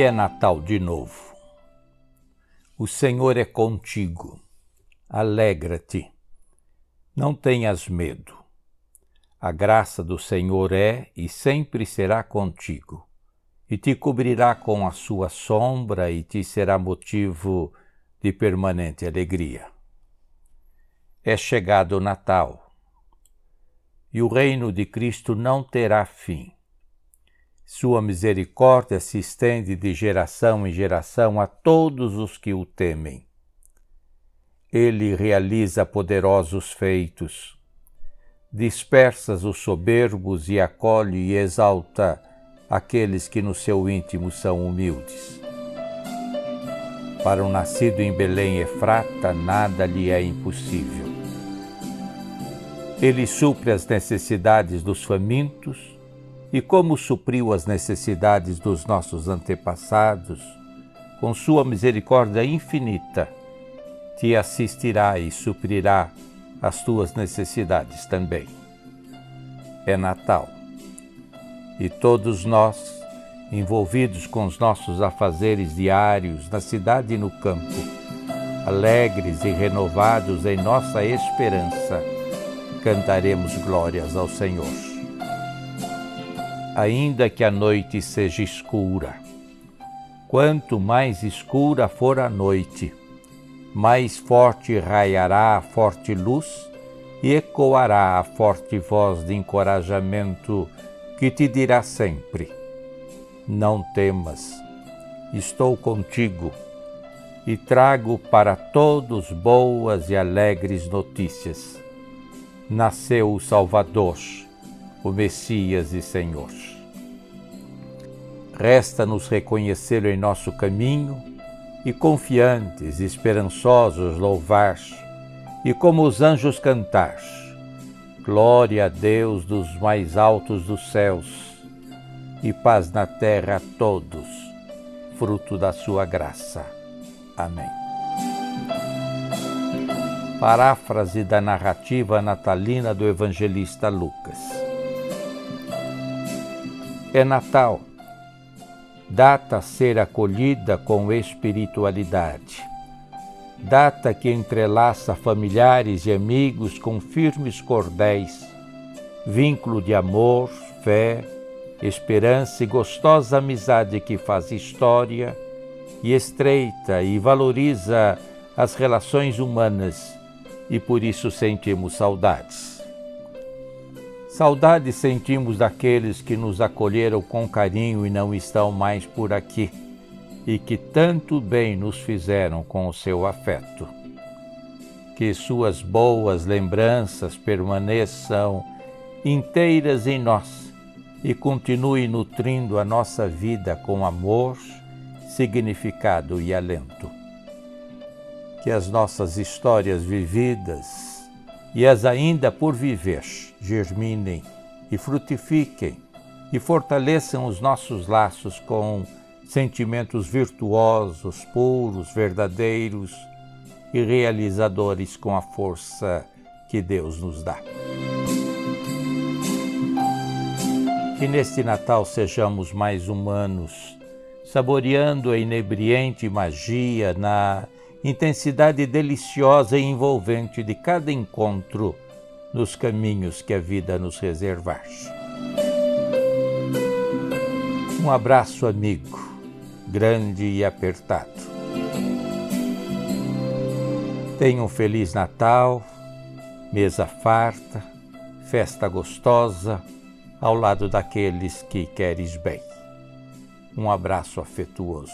É Natal de novo. O Senhor é contigo. Alegra-te. Não tenhas medo. A graça do Senhor é e sempre será contigo, e te cobrirá com a sua sombra e te será motivo de permanente alegria. É chegado o Natal, e o reino de Cristo não terá fim. Sua misericórdia se estende de geração em geração a todos os que o temem. Ele realiza poderosos feitos. Dispersas os soberbos e acolhe e exalta aqueles que no seu íntimo são humildes. Para o nascido em Belém Efrata, nada lhe é impossível. Ele supre as necessidades dos famintos e como supriu as necessidades dos nossos antepassados, com sua misericórdia infinita, te assistirá e suprirá as tuas necessidades também. É Natal. E todos nós, envolvidos com os nossos afazeres diários na cidade e no campo, alegres e renovados em nossa esperança, cantaremos glórias ao Senhor ainda que a noite seja escura. Quanto mais escura for a noite, mais forte raiará a forte luz e ecoará a forte voz de encorajamento que te dirá sempre: Não temas, estou contigo e trago para todos boas e alegres notícias. Nasceu o Salvador o Messias e Senhor. Resta-nos reconhecê-lo em nosso caminho e, confiantes, esperançosos, louvar e, como os anjos, cantar: Glória a Deus dos mais altos dos céus e paz na terra a todos, fruto da sua graça. Amém. Paráfrase da narrativa natalina do evangelista Lucas. É Natal, data a ser acolhida com espiritualidade, data que entrelaça familiares e amigos com firmes cordéis, vínculo de amor, fé, esperança e gostosa amizade que faz história e estreita e valoriza as relações humanas e por isso sentimos saudades. Saudade sentimos daqueles que nos acolheram com carinho e não estão mais por aqui, e que tanto bem nos fizeram com o seu afeto. Que suas boas lembranças permaneçam inteiras em nós e continue nutrindo a nossa vida com amor, significado e alento. Que as nossas histórias vividas e as ainda por viver germinem e frutifiquem e fortaleçam os nossos laços com sentimentos virtuosos, puros, verdadeiros e realizadores com a força que Deus nos dá. Que neste Natal sejamos mais humanos, saboreando a inebriante magia na intensidade deliciosa e envolvente de cada encontro nos caminhos que a vida nos reservar. Um abraço amigo, grande e apertado. Tenha um feliz Natal, mesa farta, festa gostosa, ao lado daqueles que queres bem. Um abraço afetuoso.